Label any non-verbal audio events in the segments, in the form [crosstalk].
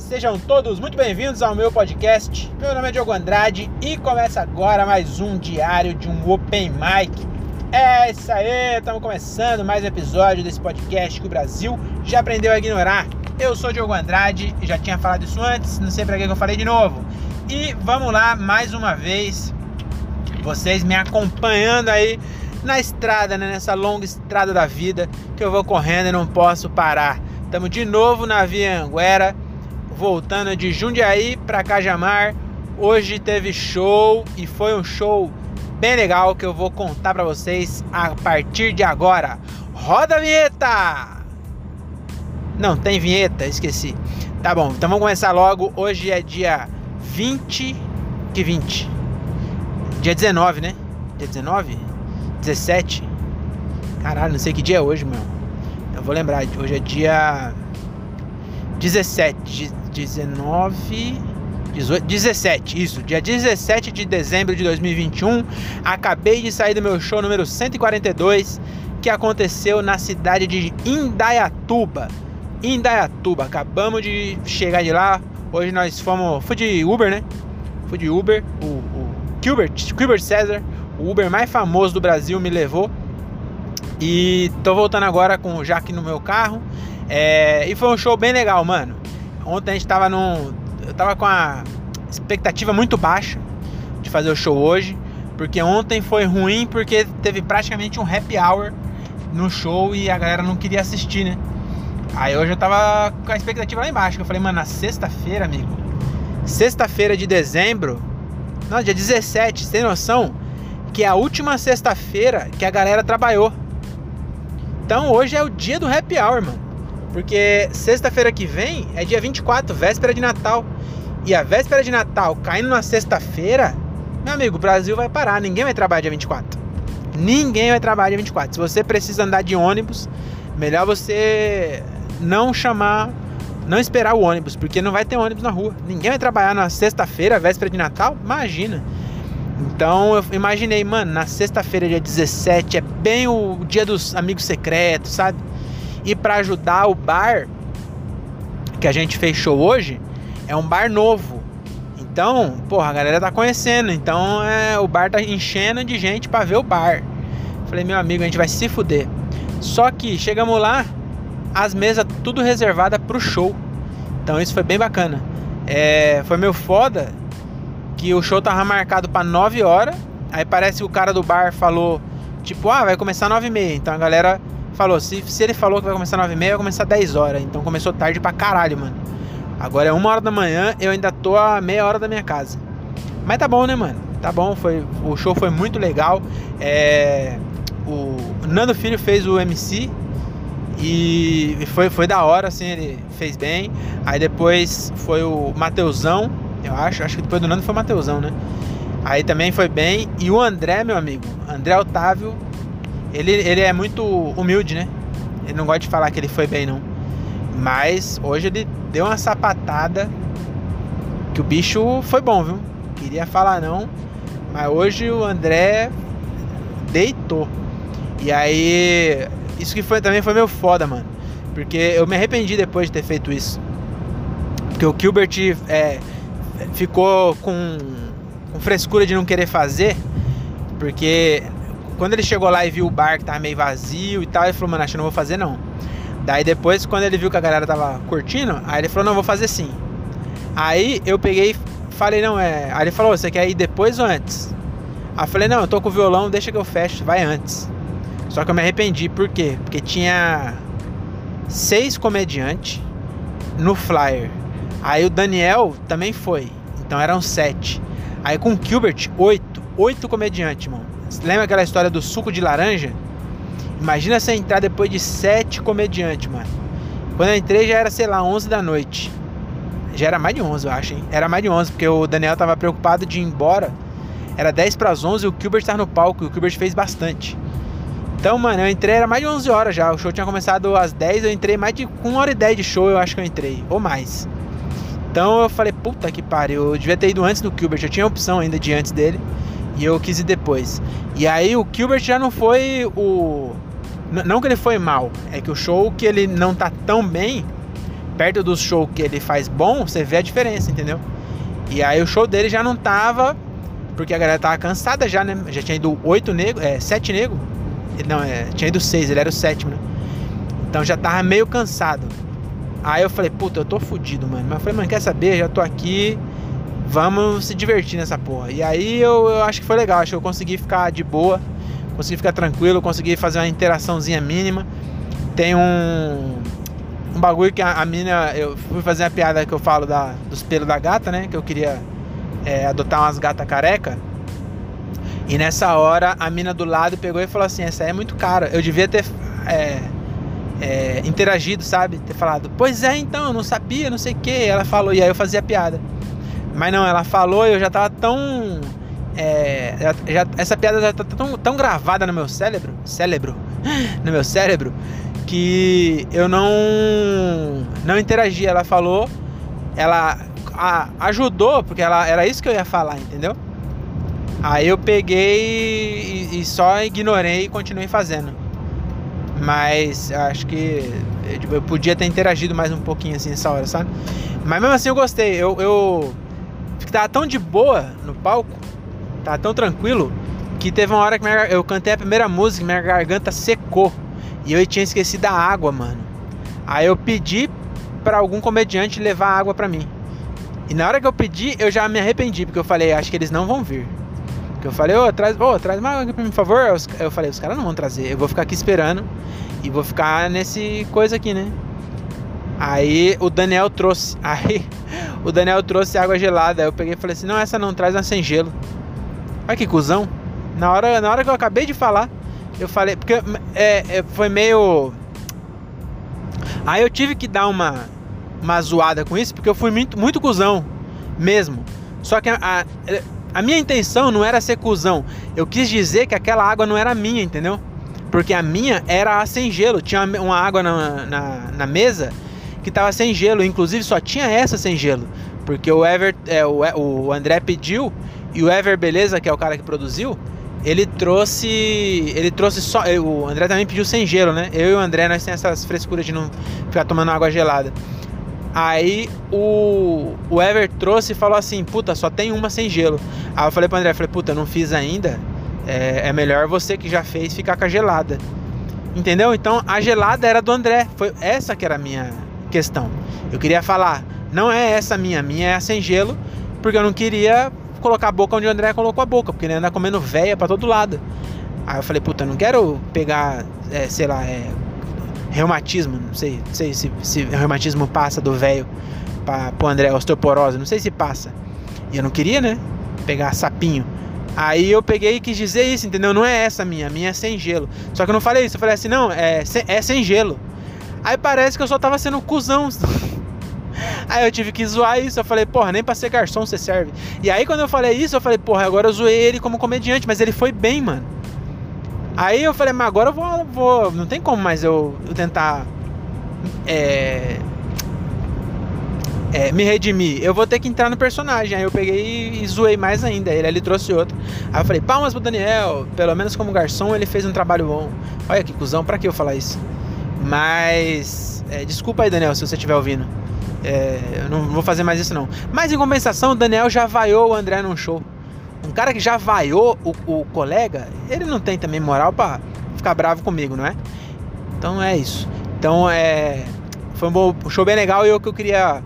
sejam todos muito bem-vindos ao meu podcast. Meu nome é Diogo Andrade e começa agora mais um diário de um Open Mic. É isso aí, estamos começando mais um episódio desse podcast que o Brasil já aprendeu a ignorar. Eu sou Diogo Andrade, já tinha falado isso antes, não sei para que eu falei de novo. E vamos lá mais uma vez, vocês me acompanhando aí na estrada, né, nessa longa estrada da vida que eu vou correndo e não posso parar. Estamos de novo na Via Anguera, voltando de Jundiaí para Cajamar. Hoje teve show e foi um show bem legal que eu vou contar para vocês a partir de agora. Roda a vinheta! Não, tem vinheta, esqueci. Tá bom, então vamos começar logo. Hoje é dia 20. Que 20? Dia 19, né? Dia 19? 17? Caralho, não sei que dia é hoje, meu. Eu vou lembrar, hoje é dia 17, 19, 18, 17, isso, dia 17 de dezembro de 2021. Acabei de sair do meu show número 142, que aconteceu na cidade de Indaiatuba. Indaiatuba, acabamos de chegar de lá. Hoje nós fomos, fui de Uber, né? Fui de Uber, o, o Gilbert, Gilbert César, o Uber mais famoso do Brasil me levou. E tô voltando agora com o Jaque no meu carro. É, e foi um show bem legal, mano. Ontem a gente tava num. Eu tava com a expectativa muito baixa de fazer o show hoje. Porque ontem foi ruim porque teve praticamente um happy hour no show e a galera não queria assistir, né? Aí hoje eu tava com a expectativa lá embaixo. Eu falei, mano, na sexta-feira, amigo. Sexta-feira de dezembro. Não, dia 17, você tem noção? Que é a última sexta-feira que a galera trabalhou. Então hoje é o dia do happy hour, mano. Porque sexta-feira que vem é dia 24, véspera de Natal. E a véspera de Natal caindo na sexta-feira, meu amigo, o Brasil vai parar. Ninguém vai trabalhar dia 24. Ninguém vai trabalhar dia 24. Se você precisa andar de ônibus, melhor você não chamar, não esperar o ônibus, porque não vai ter ônibus na rua. Ninguém vai trabalhar na sexta-feira, véspera de Natal. Imagina. Então eu imaginei, mano, na sexta-feira, dia 17, é bem o dia dos amigos secretos, sabe? E para ajudar o bar que a gente fechou hoje, é um bar novo. Então, porra, a galera tá conhecendo. Então é, o bar tá enchendo de gente para ver o bar. Falei, meu amigo, a gente vai se fuder. Só que chegamos lá, as mesas tudo reservada pro show. Então isso foi bem bacana. É, foi meio foda que o show tava marcado para 9 horas. Aí parece que o cara do bar falou, tipo, ah, vai começar 9 e meia. Então a galera falou, se, se ele falou que vai começar 9 e meia, vai começar 10 horas. Então começou tarde pra caralho, mano. Agora é uma hora da manhã, eu ainda tô a meia hora da minha casa. Mas tá bom, né, mano? Tá bom, foi, o show foi muito legal. É, o Nando Filho fez o MC e foi, foi da hora, assim, ele fez bem. Aí depois foi o Mateusão eu acho. Acho que depois do Nando foi o Mateusão, né? Aí também foi bem. E o André, meu amigo, André Otávio, ele, ele é muito humilde, né? Ele não gosta de falar que ele foi bem, não. Mas hoje ele deu uma sapatada que o bicho foi bom, viu? Queria falar não, mas hoje o André deitou. E aí, isso que foi também foi meio foda, mano. Porque eu me arrependi depois de ter feito isso. Porque o Gilbert é, ficou com, com frescura de não querer fazer, porque quando ele chegou lá e viu o bar que tava meio vazio e tal, ele falou, mano, acho que não vou fazer não. Daí depois, quando ele viu que a galera tava curtindo, aí ele falou, não, vou fazer sim. Aí eu peguei falei, não, é. Aí ele falou, você quer ir depois ou antes? Aí eu falei, não, eu tô com o violão, deixa que eu fecho, vai antes. Só que eu me arrependi, por quê? Porque tinha seis comediantes no flyer. Aí o Daniel também foi. Então eram sete. Aí com o Gilbert, oito. Oito comediantes, mano. Lembra aquela história do suco de laranja? Imagina você entrar depois de sete comediantes, mano. Quando eu entrei já era, sei lá, 11 da noite. Já era mais de 11, eu acho, hein? Era mais de 11, porque o Daniel tava preocupado de ir embora. Era 10 para as 11 e o Gilbert tava no palco e o Gilbert fez bastante. Então, mano, eu entrei, era mais de 11 horas já. O show tinha começado às 10, eu entrei mais de 1 hora e 10 de show, eu acho que eu entrei, ou mais. Então eu falei, puta que pariu, eu devia ter ido antes do Gilbert, eu tinha opção ainda de antes dele e eu quis ir depois. E aí o Gilbert já não foi o. Não que ele foi mal, é que o show que ele não tá tão bem perto do show que ele faz bom, você vê a diferença, entendeu? E aí o show dele já não tava. Porque a galera tava cansada já, né? Já tinha ido oito negros, é, sete negros. Não, é, tinha ido seis, ele era o sétimo, né? Então já tava meio cansado. Aí eu falei, puta, eu tô fudido, mano. Mas eu falei, mano, quer saber? Já tô aqui. Vamos se divertir nessa porra. E aí eu, eu acho que foi legal. Acho que eu consegui ficar de boa. Consegui ficar tranquilo. Consegui fazer uma interaçãozinha mínima. Tem um. Um bagulho que a, a mina. Eu fui fazer a piada que eu falo da, dos pelos da gata, né? Que eu queria é, adotar umas gatas careca. E nessa hora a mina do lado pegou e falou assim: Essa aí é muito cara. Eu devia ter é, é, interagido, sabe? Ter falado: Pois é, então, eu não sabia, não sei o que. Ela falou, e aí eu fazia piada. Mas não, ela falou e eu já tava tão. É, já, essa piada já tá tão, tão gravada no meu cérebro. Cérebro. [gasps] No meu cérebro. Que eu não. Não interagi. Ela falou. Ela a, ajudou, porque ela, era isso que eu ia falar, entendeu? Aí eu peguei e, e só ignorei e continuei fazendo. Mas acho que eu, eu, podia ter interagido mais um pouquinho assim nessa hora, sabe? Mas mesmo assim eu gostei. Eu, eu tava tão de boa no palco, tava tão tranquilo, que teve uma hora que minha, eu cantei a primeira música e minha garganta secou. E eu tinha esquecido a água, mano. Aí eu pedi para algum comediante levar água para mim. E na hora que eu pedi, eu já me arrependi, porque eu falei, acho que eles não vão vir. Porque eu falei, ô, oh, traz, oh, traz mais água pra mim, por favor. Eu falei, os caras não vão trazer, eu vou ficar aqui esperando e vou ficar nesse coisa aqui, né? Aí o Daniel trouxe, [laughs] aí o Daniel trouxe água gelada. Aí eu peguei e falei assim: não, essa não traz, uma sem gelo. Olha que cuzão. Na hora, na hora que eu acabei de falar, eu falei, porque é, é, foi meio. Aí eu tive que dar uma uma zoada com isso, porque eu fui muito, muito cuzão mesmo. Só que a, a, a, minha intenção não era ser cuzão. Eu quis dizer que aquela água não era minha, entendeu? Porque a minha era sem gelo. Tinha uma água na, na, na mesa que tava sem gelo. Inclusive só tinha essa sem gelo. Porque o Ever, é, o, o André pediu e o Ever Beleza, que é o cara que produziu, ele trouxe. Ele trouxe só. O André também pediu sem gelo, né? Eu e o André, nós temos essas frescuras de não ficar tomando água gelada. Aí o, o Ever trouxe e falou assim: Puta, só tem uma sem gelo. Aí eu falei pro André: falei, Puta, não fiz ainda. É, é, melhor você que já fez ficar com a gelada. Entendeu? Então a gelada era do André. Foi essa que era a minha questão. Eu queria falar: Não é essa minha, minha é a sem gelo. Porque eu não queria colocar a boca onde o André colocou a boca. Porque ele anda comendo véia pra todo lado. Aí eu falei: Puta, não quero pegar, é, sei lá, é, reumatismo, não sei, não sei se, se reumatismo passa do velho para o André, osteoporose, não sei se passa. E eu não queria, né? Pegar sapinho. Aí eu peguei e quis dizer isso, entendeu? Não é essa minha, a minha é sem gelo. Só que eu não falei isso, eu falei assim, não, é, é sem gelo. Aí parece que eu só tava sendo um cuzão. [laughs] Aí eu tive que zoar isso. Eu falei, porra, nem pra ser garçom você serve. E aí quando eu falei isso, eu falei, porra, agora eu zoei ele como comediante, mas ele foi bem, mano. Aí eu falei, mas agora eu vou. vou não tem como mais eu, eu tentar. É, é, me redimir. Eu vou ter que entrar no personagem. Aí eu peguei e, zoei mais ainda. Ele, ele trouxe outro. Aí eu falei, palmas pro Daniel. Pelo menos como garçom ele fez um trabalho bom. Olha que cuzão, pra que eu falar isso? Mas. É, desculpa aí, Daniel, se você estiver ouvindo. É, eu não vou fazer mais isso não. Mas em compensação, o Daniel já vaiou o André num show um cara que já vaiou o, o colega, ele não tem também moral para ficar bravo comigo, não é? Então é isso. Então é. Foi um, bom, um show bem legal e eu que eu queria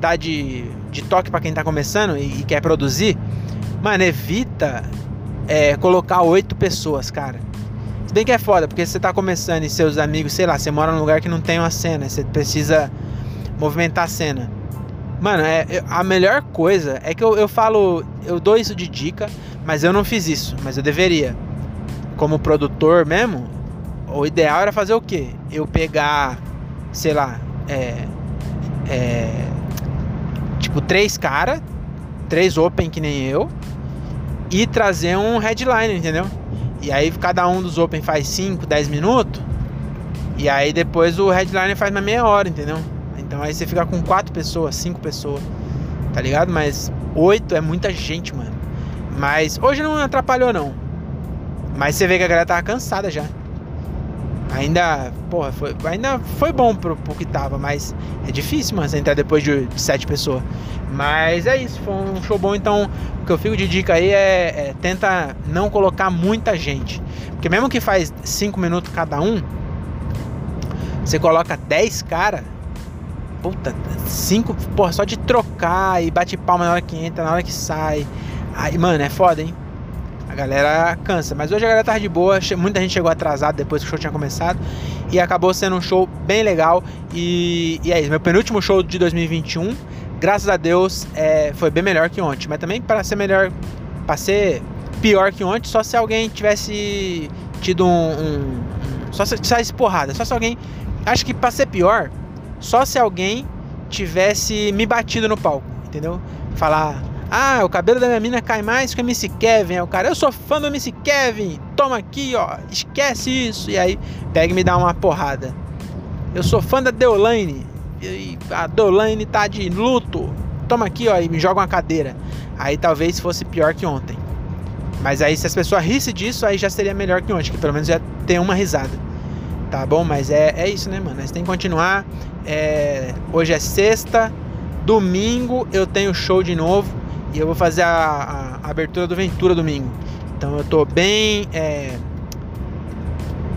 dar de, de toque para quem tá começando e, e, quer produzir. Mano, evita é, colocar oito pessoas, cara. Bem que é foda, porque você tá começando e seus amigos, sei lá, você mora num lugar que não tem uma cena, você precisa movimentar a cena. Mano, é, a melhor coisa é que eu, eu falo, eu dou isso de dica, mas eu não fiz isso, mas eu deveria. Como produtor mesmo, o ideal era fazer o quê? Eu pegar, sei lá, é, é, tipo, três caras, três open que nem eu, e trazer um headline, entendeu? E aí cada um dos open faz 5, 10 minutos, e aí depois o headline faz uma meia hora, entendeu? Então aí você fica com quatro pessoas, cinco pessoas, tá ligado? Mas oito é muita gente, mano. Mas hoje não atrapalhou, não. Mas você vê que a galera tava cansada já. Ainda, porra, foi, ainda foi bom pro, pro que tava, mas é difícil, mano, entrar depois de, de sete pessoas. Mas é isso, foi um show bom, então o que eu fico de dica aí é, é tenta não colocar muita gente. Porque mesmo que faz cinco minutos cada um, você coloca 10 cara, puta, cinco, porra, só de trocar e bate palma na hora que entra, na hora que sai. Aí, mano, é foda, hein? Galera cansa. Mas hoje a galera tá de boa, muita gente chegou atrasado depois que o show tinha começado. E acabou sendo um show bem legal. E, e é isso, meu penúltimo show de 2021. Graças a Deus é, foi bem melhor que ontem. Mas também para ser melhor, para ser pior que ontem, só se alguém tivesse tido um. um, só se saísse porrada. Só se alguém. Acho que pra ser pior, só se alguém tivesse me batido no palco, entendeu? Falar, ah, o cabelo da minha mina cai mais que o MC Kevin. É o cara, eu sou fã do MC Kevin. Toma aqui, ó. Esquece isso. E aí, pega e me dá uma porrada. Eu sou fã da Deolane. A Deolane tá de luto. Toma aqui, ó. E me joga uma cadeira. Aí talvez fosse pior que ontem. Mas aí, se as pessoas rissem disso, aí já seria melhor que ontem. Que pelo menos já tem uma risada. Tá bom? Mas é, é isso, né, mano? Nós tem que continuar. É... Hoje é sexta. Domingo eu tenho show de novo e eu vou fazer a, a, abertura do Ventura domingo. Então eu tô bem é,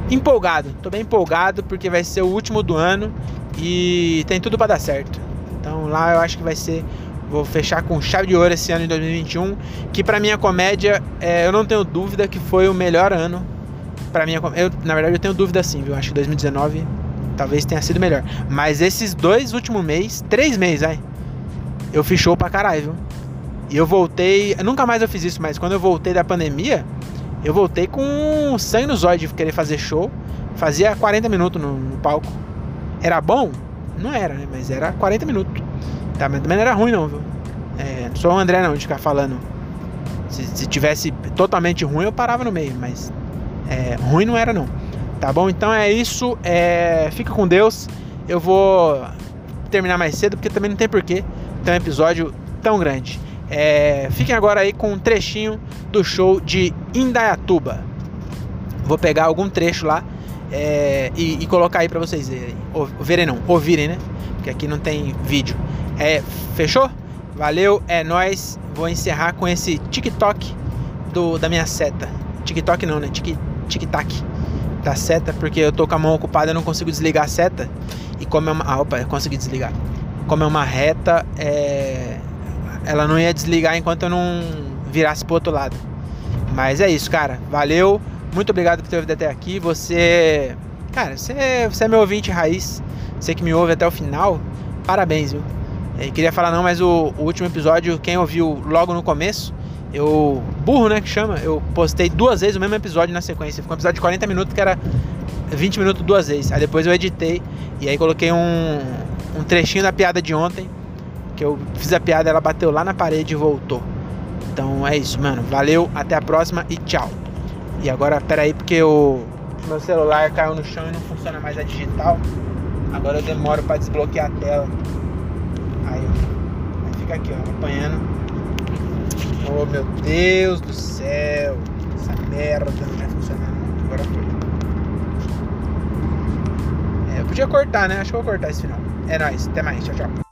empolgado, tô bem empolgado porque vai ser o último do ano e tem tudo para dar certo. Então lá eu acho que vai ser, vou fechar com chave de ouro esse ano em 2021, que para minha comédia é, eu não tenho dúvida que foi o melhor ano para minha, eu na verdade eu tenho dúvida sim, viu? Acho que 2019 talvez tenha sido melhor, mas esses dois últimos meses, três meses, ai, eu fiz show pra caralho, viu? E eu voltei. Nunca mais eu fiz isso, mas quando eu voltei da pandemia, eu voltei com sangue nos olhos de querer fazer show. Fazia 40 minutos no, no palco. Era bom? Não era, né? Mas era 40 minutos. Tá, mas também não era ruim, não, viu? É, não sou o André, não, de ficar falando. Se, se tivesse totalmente ruim, eu parava no meio, mas é, ruim não era, não. Tá bom? Então é isso. É, fica com Deus. Eu vou terminar mais cedo, porque também não tem porquê ter um episódio tão grande. É, fiquem agora aí com um trechinho do show de Indaiatuba. Vou pegar algum trecho lá é, e, e, colocar aí para vocês verem. Ou, verem não, ouvirem, né? Porque aqui não tem vídeo. É, fechou? Valeu, é nós. Vou encerrar com esse TikTok do, da minha seta. TikTok não, né? Tic-tac da seta, porque eu tô com a mão ocupada, eu não consigo desligar a seta. E como é uma. Ah, opa, consegui desligar. Como é uma reta, é ela não ia desligar enquanto eu não virasse pro outro lado. Mas é isso, cara. Valeu. Muito obrigado por ter ouvido até aqui. Você. Cara, você, você é meu ouvinte raiz. Você que me ouve até o final. Parabéns, viu? Eu queria falar não, mas o, o, último episódio, quem ouviu logo no começo, eu. Burro, né? Que chama. Eu postei duas vezes o mesmo episódio na sequência. Ficou um episódio de 40 minutos que era 20 minutos duas vezes. Aí depois eu editei e aí coloquei um, um trechinho da piada de ontem que eu fiz a piada, ela bateu lá na parede e voltou. Então é isso, mano. Valeu, até a próxima e tchau. E agora, pera aí, porque o meu celular caiu no chão e não funciona mais a digital. Agora eu demoro para desbloquear a tela. Aí, aí fica aqui, ó, apanhando. Oh meu Deus do céu. Essa merda não vai funcionar. Agora foi. É, eu podia cortar, né? Acho que eu vou cortar esse final. É nóis, até mais, tchau, tchau.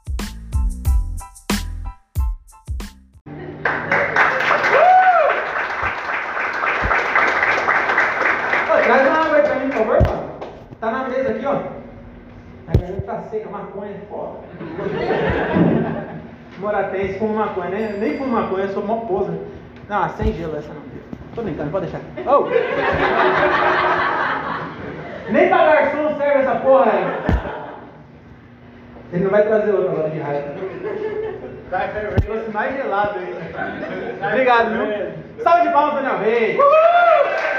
Seca, maconha é foda. [laughs] Moratense com maconha, né? nem com maconha, eu sou mó posa. Não, sem gelo essa não. Tô brincando, pode deixar. Oh! [laughs] nem pra garçom serve essa porra aí. Ele não vai trazer outra agora de raiva. Vai. Trouxe mais gelado aí. Obrigado, viu? Salve de palmas da minha vez. Uhul!